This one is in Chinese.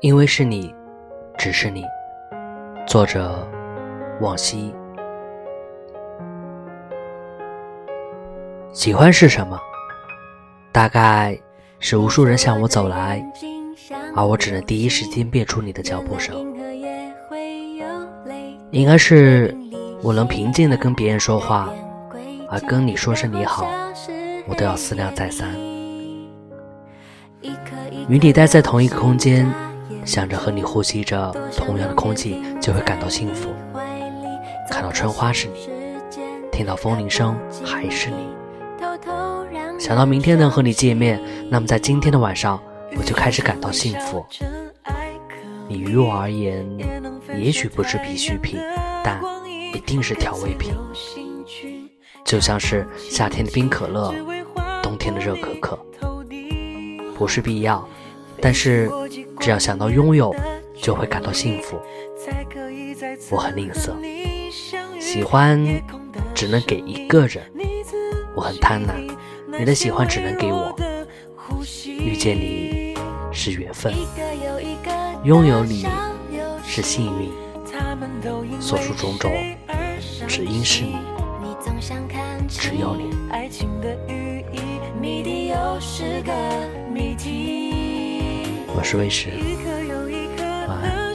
因为是你，只是你。作者：往昔。喜欢是什么？大概是无数人向我走来，而我只能第一时间辨出你的脚步声。应该是我能平静的跟别人说话，而跟你说声你好，我都要思量再三。与你待在同一个空间，想着和你呼吸着同样的空气，就会感到幸福。看到春花是你，听到风铃声还是你。想到明天能和你见面，那么在今天的晚上，我就开始感到幸福。你于我而言，也许不是必需品，但一定是调味品。就像是夏天的冰可乐，冬天的热可可，不是必要，但是只要想到拥有，就会感到幸福。我很吝啬，喜欢只能给一个人。我很贪婪。你的喜欢只能给我，遇见你是缘分，拥有你是幸运，所述种种只因是你，只有你。我是魏时，晚安。